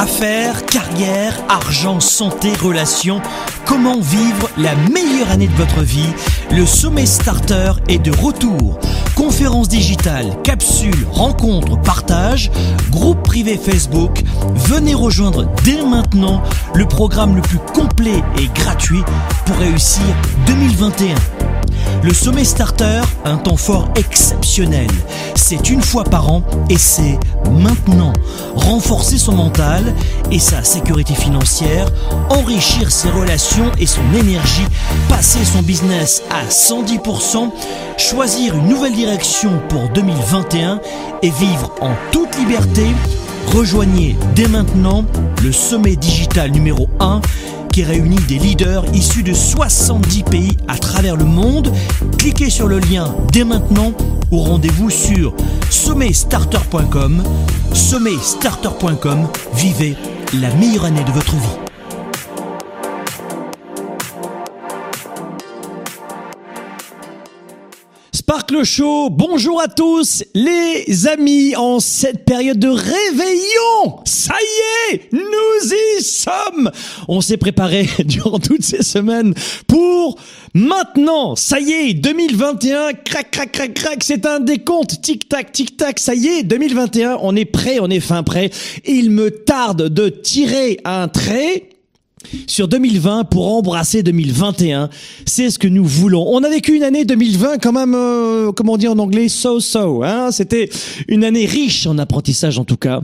Affaires, carrière, argent, santé, relations, comment vivre la meilleure année de votre vie? Le sommet starter est de retour. Conférences digitales, capsules, rencontres, partages, groupe privé Facebook. Venez rejoindre dès maintenant le programme le plus complet et gratuit pour réussir 2021. Le sommet starter, un temps fort exceptionnel. C'est une fois par an et c'est maintenant. Renforcer son mental et sa sécurité financière, enrichir ses relations et son énergie, passer son business à 110%, choisir une nouvelle direction pour 2021 et vivre en toute liberté. Rejoignez dès maintenant le sommet digital numéro 1 qui réunit des leaders issus de 70 pays à travers le monde. Cliquez sur le lien dès maintenant ou rendez-vous sur sommetstarter.com. Sommetstarter.com, vivez la meilleure année de votre vie. Sparkle Show, bonjour à tous les amis en cette période de réveillon. Ça y est, nous y sommes. On s'est préparé durant toutes ces semaines pour maintenant. Ça y est, 2021, crac crac crac crac, c'est un décompte, tic tac tic tac. Ça y est, 2021, on est prêt, on est fin prêt. Il me tarde de tirer un trait sur 2020 pour embrasser 2021. C'est ce que nous voulons. On a vécu une année 2020 quand même, euh, comment on dit en anglais, so-so. Hein C'était une année riche en apprentissage en tout cas.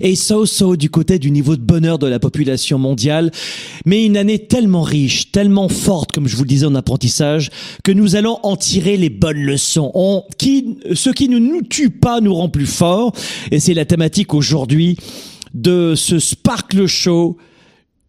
Et so-so du côté du niveau de bonheur de la population mondiale, mais une année tellement riche, tellement forte, comme je vous le disais en apprentissage, que nous allons en tirer les bonnes leçons. Ce qui ne nous tue pas nous rend plus forts, et c'est la thématique aujourd'hui de ce Sparkle Show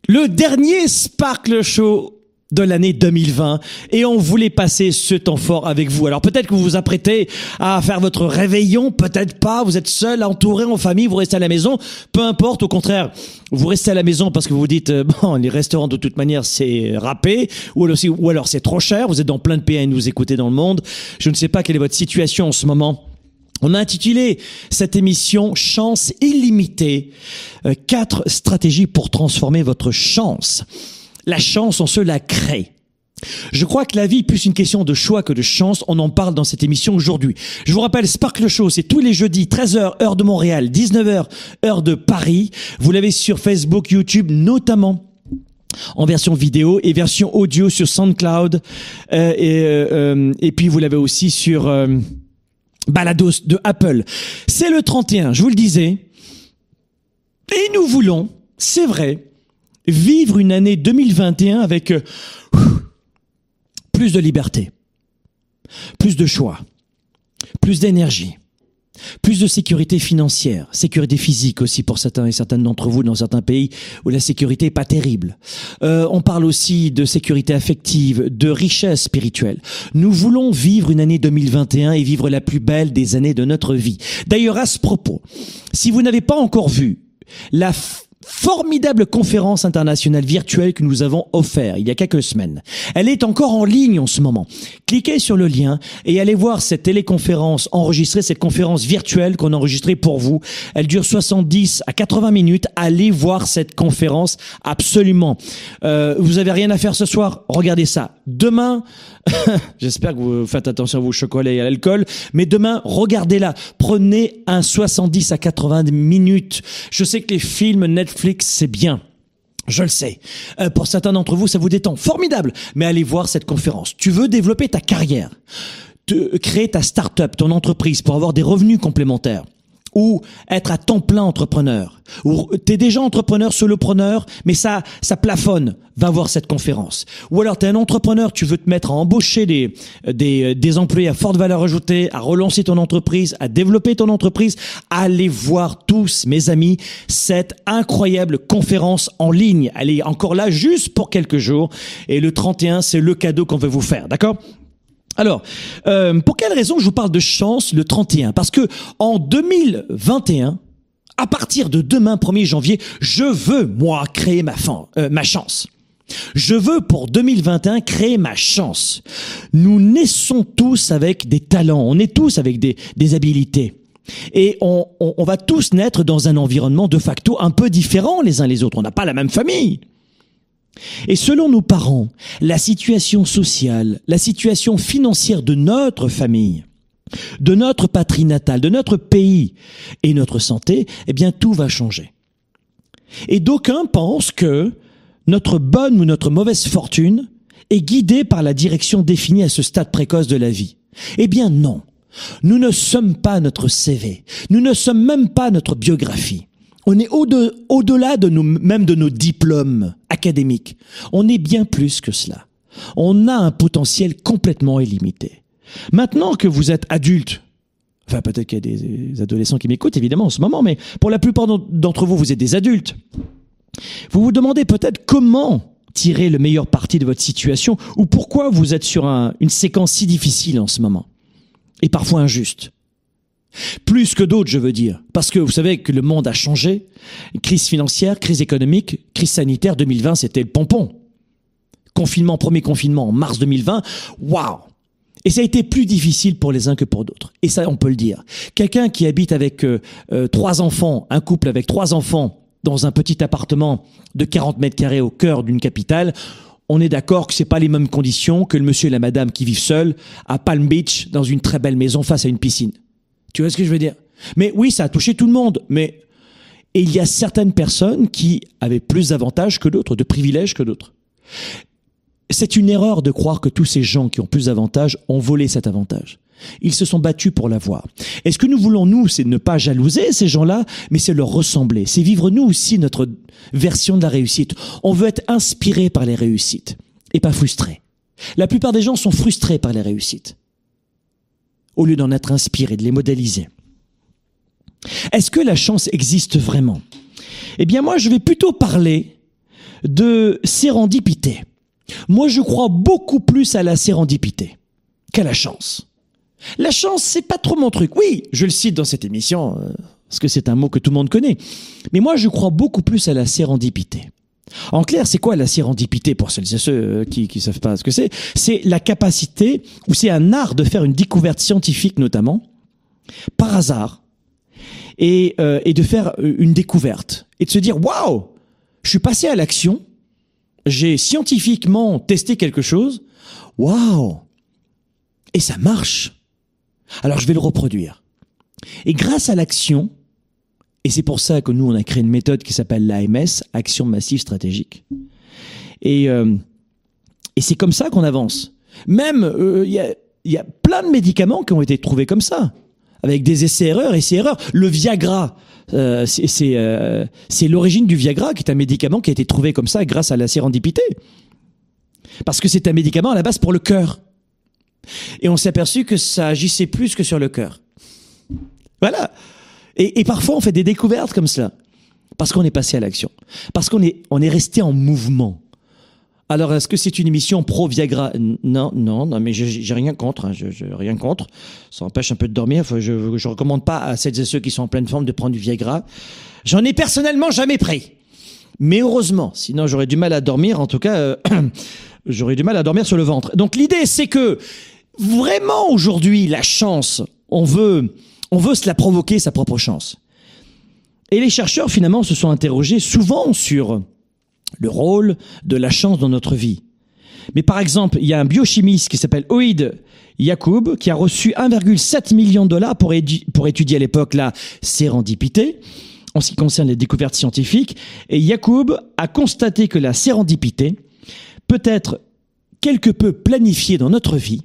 le dernier Sparkle Show de l'année 2020 et on voulait passer ce temps fort avec vous. Alors peut-être que vous vous apprêtez à faire votre réveillon, peut-être pas, vous êtes seul, entouré en famille, vous restez à la maison, peu importe, au contraire, vous restez à la maison parce que vous vous dites, euh, bon, les restaurants de toute manière c'est râpé, ou alors, ou alors c'est trop cher, vous êtes dans plein de pays à nous écouter dans le monde, je ne sais pas quelle est votre situation en ce moment. On a intitulé cette émission Chance illimitée, euh, quatre stratégies pour transformer votre chance. La chance, on se la crée. Je crois que la vie est plus une question de choix que de chance. On en parle dans cette émission aujourd'hui. Je vous rappelle, Sparkle Show, c'est tous les jeudis, 13h, heure de Montréal, 19h, heure de Paris. Vous l'avez sur Facebook, YouTube, notamment en version vidéo et version audio sur SoundCloud. Euh, et, euh, et puis vous l'avez aussi sur balados de Apple. C'est le 31, je vous le disais. Et nous voulons, c'est vrai, vivre une année 2021 avec euh, plus de liberté, plus de choix, plus d'énergie, plus de sécurité financière, sécurité physique aussi pour certains et certaines d'entre vous dans certains pays où la sécurité est pas terrible. Euh, on parle aussi de sécurité affective, de richesse spirituelle. Nous voulons vivre une année 2021 et vivre la plus belle des années de notre vie. D'ailleurs, à ce propos, si vous n'avez pas encore vu la formidable conférence internationale virtuelle que nous avons offert il y a quelques semaines. Elle est encore en ligne en ce moment. Cliquez sur le lien et allez voir cette téléconférence enregistrée, cette conférence virtuelle qu'on a enregistrée pour vous. Elle dure 70 à 80 minutes. Allez voir cette conférence absolument. Euh, vous avez rien à faire ce soir? Regardez ça. Demain, j'espère que vous faites attention à vos chocolats et à l'alcool, mais demain, regardez-la. Prenez un 70 à 80 minutes. Je sais que les films Netflix, c'est bien. Je le sais. Euh, pour certains d'entre vous, ça vous détend. Formidable. Mais allez voir cette conférence. Tu veux développer ta carrière, créer ta start-up, ton entreprise pour avoir des revenus complémentaires ou être à temps plein entrepreneur, ou t'es déjà entrepreneur, solopreneur, mais ça, ça plafonne, va voir cette conférence. Ou alors t'es un entrepreneur, tu veux te mettre à embaucher des, des, des employés à forte valeur ajoutée, à relancer ton entreprise, à développer ton entreprise, allez voir tous, mes amis, cette incroyable conférence en ligne. Elle est encore là juste pour quelques jours, et le 31, c'est le cadeau qu'on veut vous faire, d'accord? Alors, euh, pour quelle raison je vous parle de chance le 31 Parce que en 2021, à partir de demain, 1er janvier, je veux, moi, créer ma, euh, ma chance. Je veux pour 2021 créer ma chance. Nous naissons tous avec des talents, on est tous avec des, des habilités. Et on, on, on va tous naître dans un environnement de facto un peu différent les uns les autres. On n'a pas la même famille. Et selon nos parents, la situation sociale, la situation financière de notre famille, de notre patrie natale, de notre pays et notre santé, eh bien tout va changer. Et d'aucuns pensent que notre bonne ou notre mauvaise fortune est guidée par la direction définie à ce stade précoce de la vie. Eh bien non. Nous ne sommes pas notre CV. Nous ne sommes même pas notre biographie. On est au-delà de, nous, même de nos diplômes académiques. On est bien plus que cela. On a un potentiel complètement illimité. Maintenant que vous êtes adulte, enfin peut-être qu'il y a des adolescents qui m'écoutent évidemment en ce moment, mais pour la plupart d'entre vous, vous êtes des adultes. Vous vous demandez peut-être comment tirer le meilleur parti de votre situation ou pourquoi vous êtes sur une séquence si difficile en ce moment et parfois injuste. Plus que d'autres, je veux dire. Parce que vous savez que le monde a changé. Crise financière, crise économique, crise sanitaire 2020, c'était le pompon. Confinement, premier confinement en mars 2020. Waouh! Et ça a été plus difficile pour les uns que pour d'autres. Et ça, on peut le dire. Quelqu'un qui habite avec euh, euh, trois enfants, un couple avec trois enfants, dans un petit appartement de 40 mètres carrés au cœur d'une capitale, on est d'accord que c'est pas les mêmes conditions que le monsieur et la madame qui vivent seuls à Palm Beach dans une très belle maison face à une piscine. Tu vois ce que je veux dire? Mais oui, ça a touché tout le monde. Mais et il y a certaines personnes qui avaient plus d'avantages que d'autres, de privilèges que d'autres. C'est une erreur de croire que tous ces gens qui ont plus d'avantages ont volé cet avantage. Ils se sont battus pour l'avoir. Et ce que nous voulons, nous, c'est ne pas jalouser ces gens-là, mais c'est leur ressembler. C'est vivre, nous aussi, notre version de la réussite. On veut être inspiré par les réussites et pas frustré. La plupart des gens sont frustrés par les réussites au lieu d'en être inspiré, de les modéliser. Est-ce que la chance existe vraiment? Eh bien moi, je vais plutôt parler de sérendipité. Moi, je crois beaucoup plus à la sérendipité qu'à la chance. La chance, c'est pas trop mon truc. Oui, je le cite dans cette émission, euh, parce que c'est un mot que tout le monde connaît. Mais moi, je crois beaucoup plus à la sérendipité. En clair, c'est quoi la sérendipité pour celles et ceux euh, qui ne savent pas ce que c'est? C'est la capacité, ou c'est un art de faire une découverte scientifique notamment, par hasard, et, euh, et de faire euh, une découverte, et de se dire, waouh, je suis passé à l'action, j'ai scientifiquement testé quelque chose, waouh, et ça marche. Alors je vais le reproduire. Et grâce à l'action, et c'est pour ça que nous, on a créé une méthode qui s'appelle l'AMS, Action Massive Stratégique. Et, euh, et c'est comme ça qu'on avance. Même, euh, il y, a, y, a, plein de médicaments qui ont été trouvés comme ça, avec des essais-erreurs, essais-erreurs. Le Viagra, euh, c'est euh, l'origine du Viagra, qui est un médicament qui a été trouvé comme ça grâce à la sérendipité. Parce que c'est un médicament à la base pour le cœur. Et on s'est aperçu que ça agissait plus que sur le cœur. Voilà. Et, et, parfois, on fait des découvertes comme cela. Parce qu'on est passé à l'action. Parce qu'on est, on est resté en mouvement. Alors, est-ce que c'est une émission pro-Viagra? Non, non, non, mais j'ai rien contre. Hein, je, rien contre. Ça empêche un peu de dormir. Je, je recommande pas à celles et ceux qui sont en pleine forme de prendre du Viagra. J'en ai personnellement jamais pris. Mais heureusement, sinon j'aurais du mal à dormir. En tout cas, euh, j'aurais du mal à dormir sur le ventre. Donc l'idée, c'est que vraiment aujourd'hui, la chance, on veut on veut se la provoquer, sa propre chance. Et les chercheurs, finalement, se sont interrogés souvent sur le rôle de la chance dans notre vie. Mais par exemple, il y a un biochimiste qui s'appelle Oïd Yacoub qui a reçu 1,7 million de dollars pour, pour étudier à l'époque la sérendipité. en ce qui concerne les découvertes scientifiques, et Yacoub a constaté que la sérendipité peut être quelque peu planifiée dans notre vie,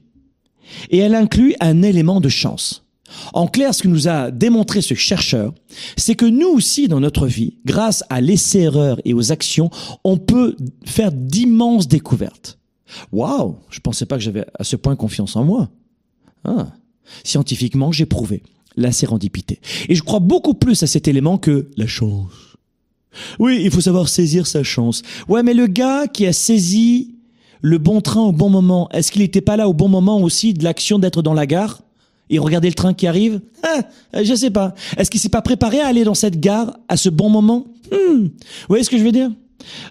et elle inclut un élément de chance. En clair, ce que nous a démontré ce chercheur, c'est que nous aussi, dans notre vie, grâce à l'essai-erreur et aux actions, on peut faire d'immenses découvertes. Waouh, je pensais pas que j'avais à ce point confiance en moi. Ah. Scientifiquement, j'ai prouvé la sérendipité. Et je crois beaucoup plus à cet élément que la chance. Oui, il faut savoir saisir sa chance. Ouais, mais le gars qui a saisi le bon train au bon moment, est-ce qu'il n'était pas là au bon moment aussi de l'action d'être dans la gare? Et regarder le train qui arrive ah, Je sais pas. Est-ce qu'il s'est pas préparé à aller dans cette gare à ce bon moment hmm. Vous voyez ce que je veux dire?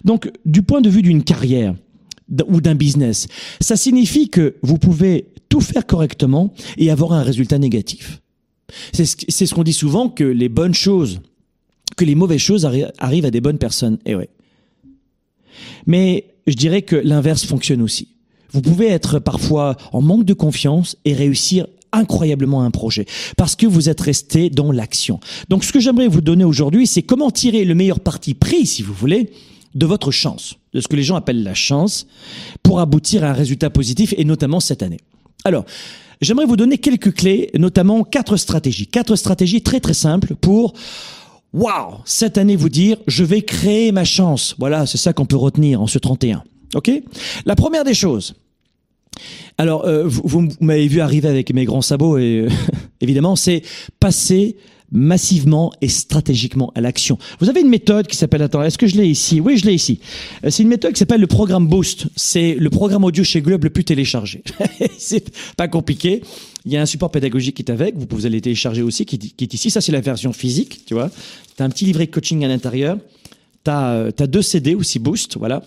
Donc, du point de vue d'une carrière ou d'un business, ça signifie que vous pouvez tout faire correctement et avoir un résultat négatif. C'est ce qu'on dit souvent que les bonnes choses, que les mauvaises choses arrivent à des bonnes personnes. Et eh ouais. Mais je dirais que l'inverse fonctionne aussi. Vous pouvez être parfois en manque de confiance et réussir incroyablement un projet parce que vous êtes resté dans l'action. Donc ce que j'aimerais vous donner aujourd'hui, c'est comment tirer le meilleur parti pris, si vous voulez, de votre chance, de ce que les gens appellent la chance, pour aboutir à un résultat positif et notamment cette année. Alors, j'aimerais vous donner quelques clés, notamment quatre stratégies. Quatre stratégies très très simples pour Waouh Cette année, vous dire, je vais créer ma chance. Voilà, c'est ça qu'on peut retenir en ce 31. OK? La première des choses. Alors, euh, vous, m'avez vu arriver avec mes grands sabots et euh, évidemment, c'est passer massivement et stratégiquement à l'action. Vous avez une méthode qui s'appelle, attends, est-ce que je l'ai ici? Oui, je l'ai ici. Euh, c'est une méthode qui s'appelle le programme Boost. C'est le programme audio chez Globe le plus téléchargé. c'est pas compliqué. Il y a un support pédagogique qui est avec, vous pouvez aller télécharger aussi, qui, est ici. Ça, c'est la version physique, tu vois. Tu as un petit livret coaching à l'intérieur. Tu as, as, deux CD aussi Boost, voilà.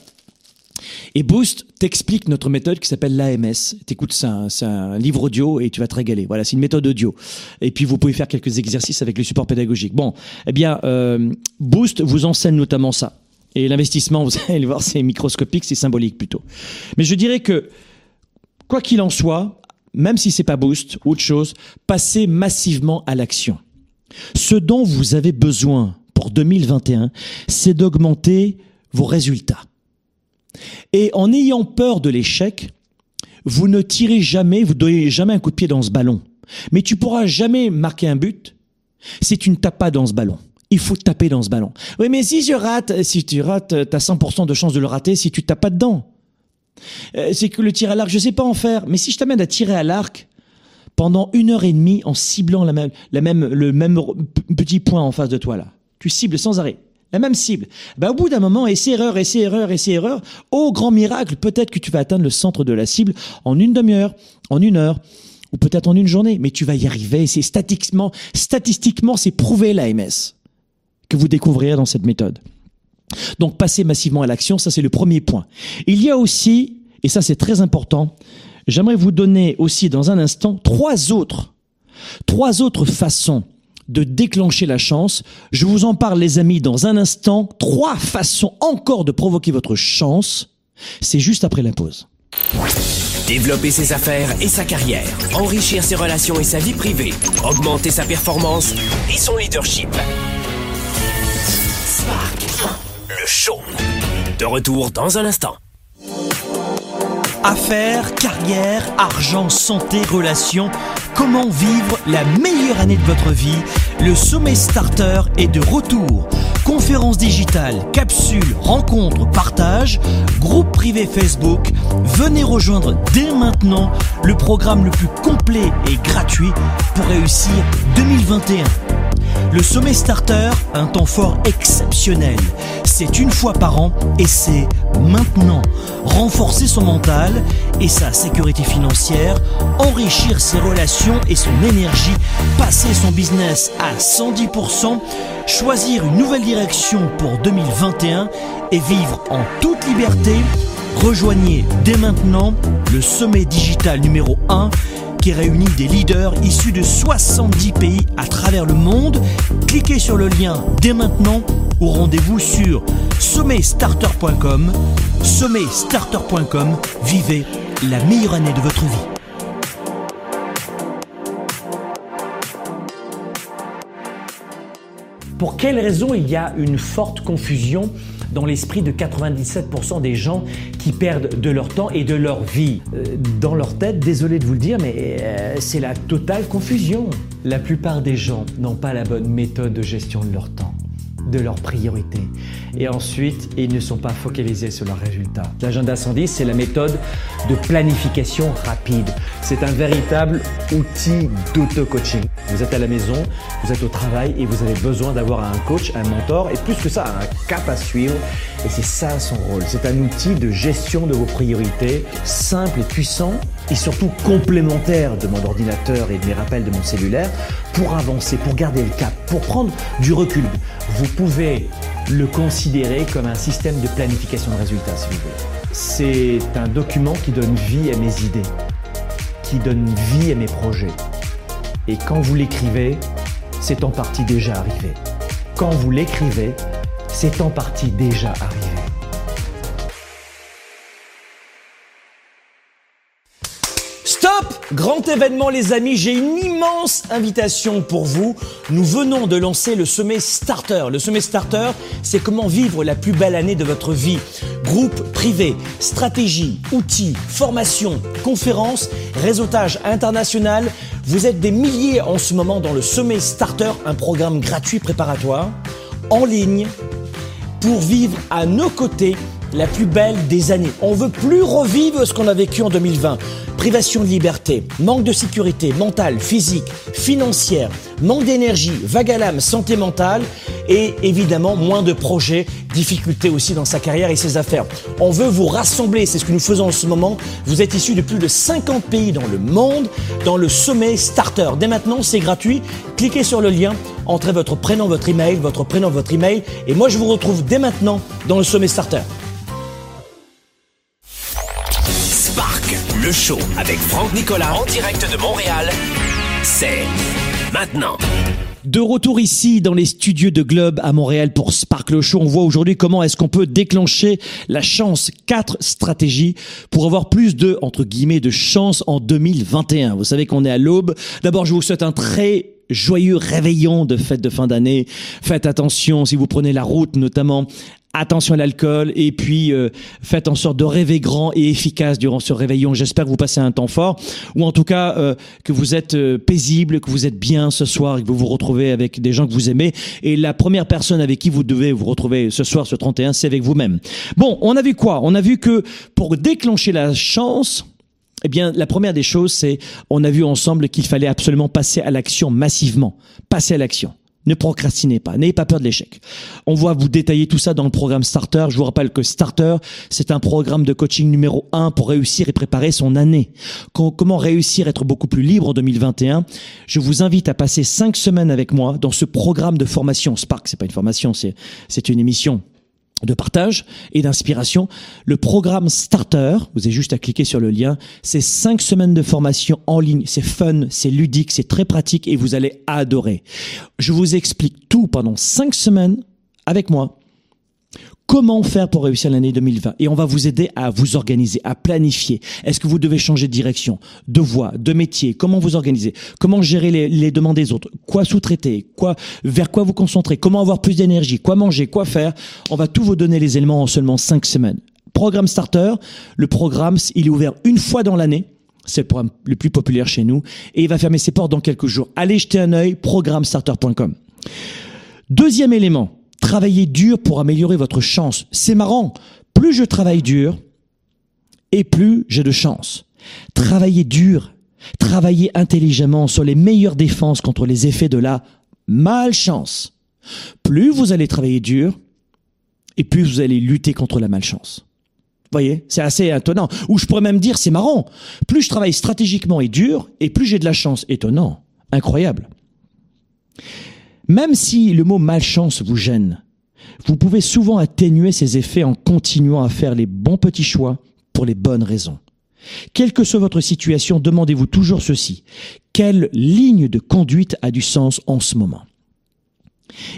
Et Boost t'explique notre méthode qui s'appelle l'AMS. T'écoutes, c'est un, un, livre audio et tu vas te régaler. Voilà, c'est une méthode audio. Et puis vous pouvez faire quelques exercices avec le support pédagogique. Bon, eh bien, euh, Boost vous enseigne notamment ça. Et l'investissement, vous allez le voir, c'est microscopique, c'est symbolique plutôt. Mais je dirais que, quoi qu'il en soit, même si c'est pas Boost ou autre chose, passez massivement à l'action. Ce dont vous avez besoin pour 2021, c'est d'augmenter vos résultats. Et en ayant peur de l'échec, vous ne tirez jamais, vous donnez jamais un coup de pied dans ce ballon. Mais tu pourras jamais marquer un but si tu ne tapes pas dans ce ballon. Il faut taper dans ce ballon. Oui, mais si je rate, si tu rates, t'as 100% de chance de le rater si tu tapes pas dedans. Euh, c'est que le tir à l'arc, je sais pas en faire. Mais si je t'amène à tirer à l'arc pendant une heure et demie en ciblant la même, le même petit point en face de toi là, tu cibles sans arrêt la même cible. Ben, au bout d'un moment, essai erreur, essai erreur, essai erreur, au grand miracle, peut-être que tu vas atteindre le centre de la cible en une demi-heure, en une heure, ou peut-être en une journée, mais tu vas y arriver. C'est statistiquement, statistiquement, c'est prouvé l'AMS que vous découvrirez dans cette méthode. Donc, passer massivement à l'action, ça c'est le premier point. Il y a aussi, et ça c'est très important, j'aimerais vous donner aussi dans un instant trois autres, trois autres façons de déclencher la chance. Je vous en parle, les amis, dans un instant. Trois façons encore de provoquer votre chance. C'est juste après la pause. Développer ses affaires et sa carrière, enrichir ses relations et sa vie privée, augmenter sa performance et son leadership. Spark, le show. De retour dans un instant. Affaires, carrière, argent, santé, relations. Comment vivre la meilleure année de votre vie? Le sommet starter est de retour. Conférences digitales, capsules, rencontres, partages, groupe privé Facebook. Venez rejoindre dès maintenant le programme le plus complet et gratuit pour réussir 2021. Le sommet starter, un temps fort exceptionnel. C'est une fois par an et c'est maintenant. Renforcer son mental et sa sécurité financière, enrichir ses relations et son énergie, passer son business à 110%, choisir une nouvelle direction pour 2021 et vivre en toute liberté. Rejoignez dès maintenant le sommet digital numéro 1 réunit des leaders issus de 70 pays à travers le monde. Cliquez sur le lien dès maintenant ou rendez-vous sur sommetstarter.com. Sommetstarter.com, vivez la meilleure année de votre vie. Pour quelle raison il y a une forte confusion dans l'esprit de 97% des gens qui perdent de leur temps et de leur vie euh, Dans leur tête, désolé de vous le dire, mais euh, c'est la totale confusion. La plupart des gens n'ont pas la bonne méthode de gestion de leur temps de leurs priorités. Et ensuite, ils ne sont pas focalisés sur leurs résultats. L'agenda 110, c'est la méthode de planification rapide. C'est un véritable outil d'auto-coaching. Vous êtes à la maison, vous êtes au travail et vous avez besoin d'avoir un coach, un mentor et plus que ça, un cap à suivre. Et c'est ça son rôle. C'est un outil de gestion de vos priorités, simple et puissant et surtout complémentaire de mon ordinateur et de mes rappels de mon cellulaire pour avancer, pour garder le cap, pour prendre du recul. Vous pouvez le considérer comme un système de planification de résultats, si vous voulez. C'est un document qui donne vie à mes idées, qui donne vie à mes projets. Et quand vous l'écrivez, c'est en partie déjà arrivé. Quand vous l'écrivez, c'est en partie déjà arrivé. Grand événement les amis, j'ai une immense invitation pour vous. Nous venons de lancer le sommet Starter. Le sommet Starter, c'est comment vivre la plus belle année de votre vie. Groupe privé, stratégie, outils, formation, conférences, réseautage international. Vous êtes des milliers en ce moment dans le sommet Starter, un programme gratuit préparatoire en ligne pour vivre à nos côtés la plus belle des années. On veut plus revivre ce qu'on a vécu en 2020 privation de liberté, manque de sécurité mentale, physique, financière, manque d'énergie, vague à l'âme, santé mentale et évidemment moins de projets, difficultés aussi dans sa carrière et ses affaires. On veut vous rassembler, c'est ce que nous faisons en ce moment. Vous êtes issus de plus de 50 pays dans le monde dans le sommet Starter. Dès maintenant, c'est gratuit. Cliquez sur le lien, entrez votre prénom, votre email, votre prénom, votre email et moi je vous retrouve dès maintenant dans le sommet Starter. Le show avec Franck Nicolas en direct de Montréal, c'est maintenant. De retour ici dans les studios de Globe à Montréal pour Sparkle Show, on voit aujourd'hui comment est-ce qu'on peut déclencher la chance. Quatre stratégies pour avoir plus de, entre guillemets, de chance en 2021. Vous savez qu'on est à l'aube. D'abord, je vous souhaite un très joyeux réveillon de fête de fin d'année. Faites attention si vous prenez la route notamment attention à l'alcool et puis euh, faites en sorte de rêver grand et efficace durant ce réveillon. J'espère que vous passez un temps fort ou en tout cas euh, que vous êtes euh, paisible, que vous êtes bien ce soir et que vous vous retrouvez avec des gens que vous aimez. Et la première personne avec qui vous devez vous retrouver ce soir, ce 31, c'est avec vous-même. Bon, on a vu quoi? On a vu que pour déclencher la chance, eh bien, la première des choses, c'est, on a vu ensemble qu'il fallait absolument passer à l'action massivement. Passer à l'action. Ne procrastinez pas, n'ayez pas peur de l'échec. On va vous détailler tout ça dans le programme Starter. Je vous rappelle que Starter, c'est un programme de coaching numéro un pour réussir et préparer son année. Comment réussir à être beaucoup plus libre en 2021 Je vous invite à passer cinq semaines avec moi dans ce programme de formation. Spark, c'est pas une formation, c'est une émission de partage et d'inspiration. Le programme Starter, vous avez juste à cliquer sur le lien, c'est cinq semaines de formation en ligne, c'est fun, c'est ludique, c'est très pratique et vous allez adorer. Je vous explique tout pendant cinq semaines avec moi Comment faire pour réussir l'année 2020 Et on va vous aider à vous organiser, à planifier. Est-ce que vous devez changer de direction, de voie, de métier? Comment vous organiser? Comment gérer les, demandes des autres? Quoi sous-traiter? Quoi Vers quoi vous concentrer? Comment avoir plus d'énergie? Quoi manger? Quoi faire? On va tout vous donner les éléments en seulement cinq semaines. Programme Starter, le programme, il est ouvert une fois dans l'année. C'est le programme le plus populaire chez nous. Et il va fermer ses portes dans quelques jours. Allez jeter un œil, programmestarter.com. Deuxième élément, Travaillez dur pour améliorer votre chance. C'est marrant. Plus je travaille dur, et plus j'ai de chance. Travaillez dur. Travaillez intelligemment sur les meilleures défenses contre les effets de la malchance. Plus vous allez travailler dur, et plus vous allez lutter contre la malchance. Vous voyez, c'est assez étonnant. Ou je pourrais même dire, c'est marrant. Plus je travaille stratégiquement et dur, et plus j'ai de la chance. Étonnant. Incroyable. Même si le mot malchance vous gêne, vous pouvez souvent atténuer ces effets en continuant à faire les bons petits choix pour les bonnes raisons. Quelle que soit votre situation, demandez-vous toujours ceci. Quelle ligne de conduite a du sens en ce moment?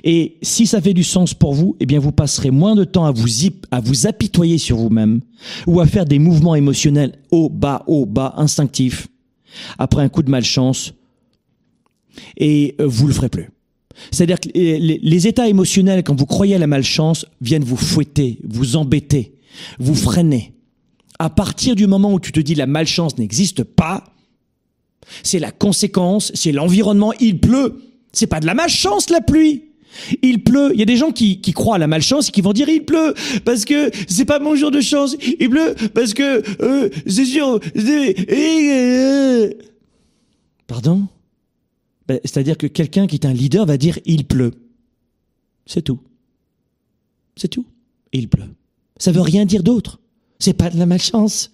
Et si ça fait du sens pour vous, eh bien vous passerez moins de temps à vous, à vous apitoyer sur vous-même ou à faire des mouvements émotionnels haut, bas, haut, bas, instinctifs après un coup de malchance et euh, vous le ferez plus. C'est-à-dire que les, états émotionnels, quand vous croyez à la malchance, viennent vous fouetter, vous embêter, vous freiner. À partir du moment où tu te dis la malchance n'existe pas, c'est la conséquence, c'est l'environnement, il pleut. C'est pas de la malchance la pluie. Il pleut. Il y a des gens qui, croient à la malchance et qui vont dire il pleut parce que c'est pas mon jour de chance. Il pleut parce que euh, c'est sûr. et, euh. Pardon? Ben, C'est-à-dire que quelqu'un qui est un leader va dire il pleut. C'est tout. C'est tout. Il pleut. Ça veut rien dire d'autre. C'est pas de la malchance.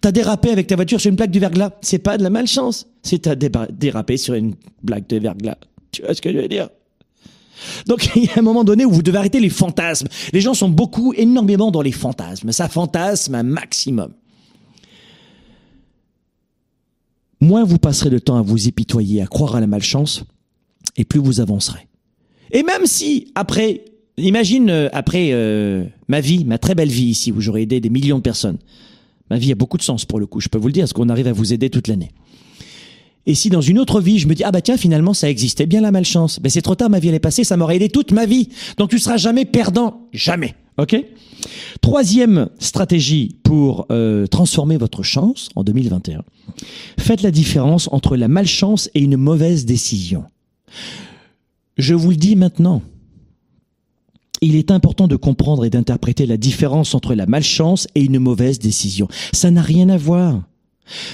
T'as dérapé avec ta voiture sur une plaque de verglas. C'est pas de la malchance. C'est t'as dérapé sur une plaque de verglas. Tu vois ce que je veux dire? Donc, il y a un moment donné où vous devez arrêter les fantasmes. Les gens sont beaucoup, énormément dans les fantasmes. Ça fantasme un maximum. Moins vous passerez de temps à vous épitoyer, à croire à la malchance, et plus vous avancerez. Et même si, après, imagine, euh, après euh, ma vie, ma très belle vie ici, où j'aurais aidé des millions de personnes. Ma vie a beaucoup de sens pour le coup, je peux vous le dire, parce qu'on arrive à vous aider toute l'année. Et si dans une autre vie, je me dis, ah bah tiens, finalement, ça existait bien la malchance. Ben c'est trop tard, ma vie elle est passée, ça m'aurait aidé toute ma vie. Donc tu seras jamais perdant. Jamais. OK Troisième stratégie pour euh, transformer votre chance en 2021. Faites la différence entre la malchance et une mauvaise décision. Je vous le dis maintenant. Il est important de comprendre et d'interpréter la différence entre la malchance et une mauvaise décision. Ça n'a rien à voir.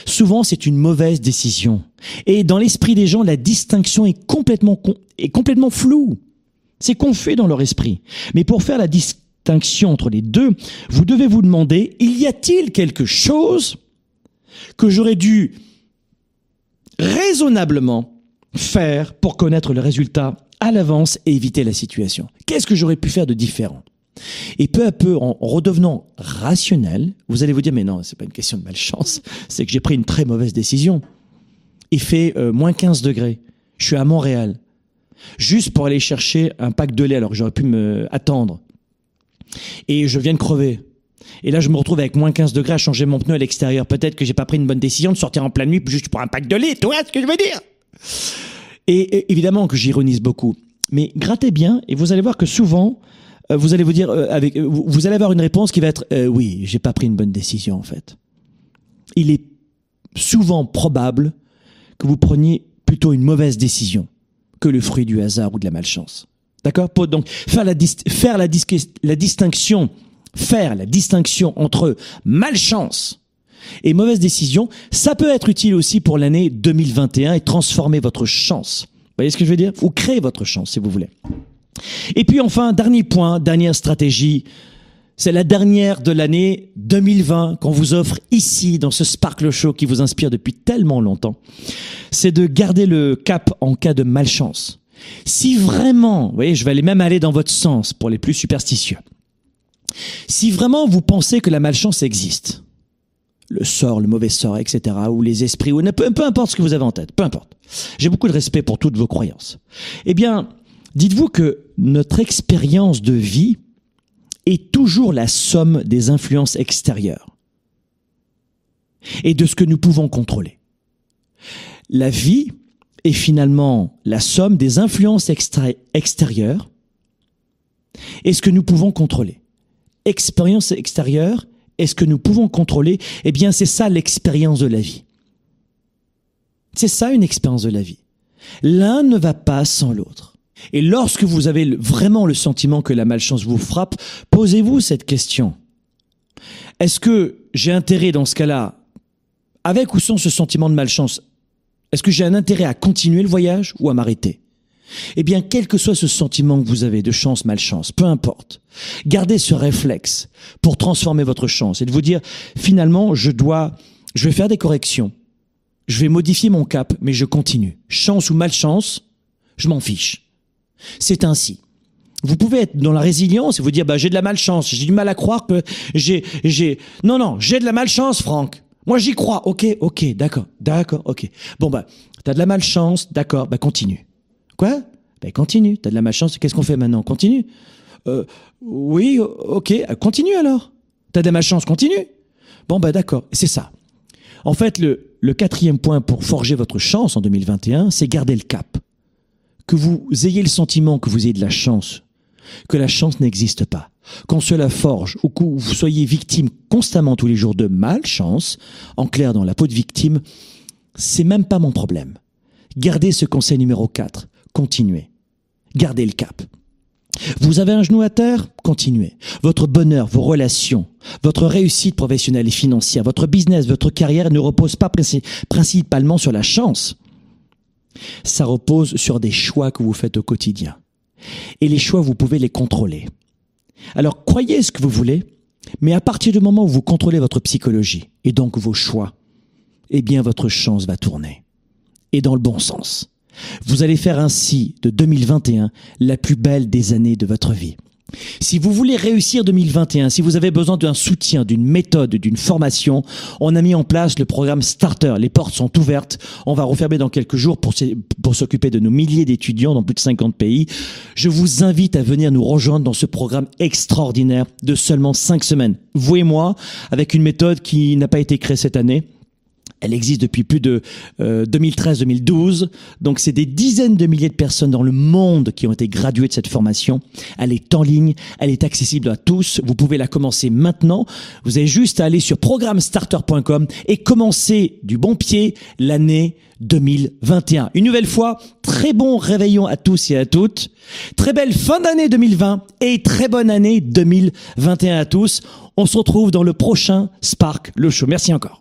Souvent, c'est une mauvaise décision. Et dans l'esprit des gens, la distinction est complètement, est complètement floue. C'est confus dans leur esprit. Mais pour faire la distinction entre les deux, vous devez vous demander, il y a-t-il quelque chose que j'aurais dû raisonnablement faire pour connaître le résultat à l'avance et éviter la situation? Qu'est-ce que j'aurais pu faire de différent? Et peu à peu, en redevenant rationnel, vous allez vous dire, mais non, c'est pas une question de malchance, c'est que j'ai pris une très mauvaise décision. Il fait euh, moins 15 degrés. Je suis à Montréal. Juste pour aller chercher un pack de lait alors que j'aurais pu me attendre. Et je viens de crever. Et là, je me retrouve avec moins 15 degrés à changer mon pneu à l'extérieur. Peut-être que j'ai pas pris une bonne décision de sortir en pleine nuit juste pour un pack de lait. Tu vois ce que je veux dire? Et, évidemment que j'ironise beaucoup. Mais grattez bien et vous allez voir que souvent, euh, vous allez vous dire, euh, euh, vous allez avoir une réponse qui va être oui, j'ai pas pris une bonne décision en fait. Il est souvent probable que vous preniez plutôt une mauvaise décision que le fruit du hasard ou de la malchance. D'accord donc faire la dis- faire la, la distinction faire la distinction entre malchance et mauvaise décision, ça peut être utile aussi pour l'année 2021 et transformer votre chance. Vous voyez ce que je veux dire? Ou créer votre chance si vous voulez. Et puis enfin, dernier point, dernière stratégie, c'est la dernière de l'année 2020 qu'on vous offre ici dans ce Sparkle Show qui vous inspire depuis tellement longtemps. C'est de garder le cap en cas de malchance. Si vraiment, vous voyez, je vais aller même aller dans votre sens pour les plus superstitieux. Si vraiment vous pensez que la malchance existe, le sort, le mauvais sort, etc., ou les esprits, ou peu, peu importe ce que vous avez en tête, peu importe. J'ai beaucoup de respect pour toutes vos croyances. Eh bien, dites-vous que notre expérience de vie est toujours la somme des influences extérieures et de ce que nous pouvons contrôler. La vie est finalement la somme des influences extérieures et ce que nous pouvons contrôler. Expérience extérieure et ce que nous pouvons contrôler, eh bien c'est ça l'expérience de la vie. C'est ça une expérience de la vie. L'un ne va pas sans l'autre. Et lorsque vous avez vraiment le sentiment que la malchance vous frappe, posez-vous cette question. Est-ce que j'ai intérêt dans ce cas-là, avec ou sans ce sentiment de malchance, est-ce que j'ai un intérêt à continuer le voyage ou à m'arrêter? Eh bien, quel que soit ce sentiment que vous avez de chance, malchance, peu importe, gardez ce réflexe pour transformer votre chance et de vous dire, finalement, je dois, je vais faire des corrections. Je vais modifier mon cap, mais je continue. Chance ou malchance, je m'en fiche. C'est ainsi. Vous pouvez être dans la résilience et vous dire bah j'ai de la malchance, j'ai du mal à croire que j'ai j'ai non non, j'ai de la malchance Franck. Moi j'y crois. OK, OK, d'accord. D'accord, OK. Bon bah t'as de la malchance, d'accord, bah continue. Quoi? Bah continue, t'as de la malchance, qu'est-ce qu'on fait maintenant? Continue. Euh, oui, OK, continue alors. T'as de la malchance, continue. Bon bah d'accord, c'est ça. En fait, le, le quatrième point pour forger votre chance en 2021, c'est garder le cap. que vous ayez le sentiment que vous ayez de la chance, que la chance n'existe pas, qu'on cela forge ou que vous soyez victime constamment tous les jours de malchance, en clair dans la peau de victime, c'est même pas mon problème. Gardez ce conseil numéro 4. Continuez. Gardez le cap. Vous avez un genou à terre? Continuez. Votre bonheur, vos relations, votre réussite professionnelle et financière, votre business, votre carrière ne repose pas principalement sur la chance. Ça repose sur des choix que vous faites au quotidien. Et les choix, vous pouvez les contrôler. Alors croyez ce que vous voulez, mais à partir du moment où vous contrôlez votre psychologie et donc vos choix, eh bien votre chance va tourner. Et dans le bon sens. Vous allez faire ainsi de 2021 la plus belle des années de votre vie. Si vous voulez réussir 2021, si vous avez besoin d'un soutien, d'une méthode, d'une formation, on a mis en place le programme Starter. Les portes sont ouvertes. On va refermer dans quelques jours pour, s'occuper de nos milliers d'étudiants dans plus de 50 pays. Je vous invite à venir nous rejoindre dans ce programme extraordinaire de seulement 5 semaines. Vous et moi, avec une méthode qui n'a pas été créée cette année, elle existe depuis plus de 2013-2012. Euh, Donc c'est des dizaines de milliers de personnes dans le monde qui ont été graduées de cette formation. Elle est en ligne, elle est accessible à tous. Vous pouvez la commencer maintenant. Vous avez juste à aller sur programmestarter.com et commencer du bon pied l'année 2021. Une nouvelle fois, très bon réveillon à tous et à toutes. Très belle fin d'année 2020 et très bonne année 2021 à tous. On se retrouve dans le prochain Spark le show. Merci encore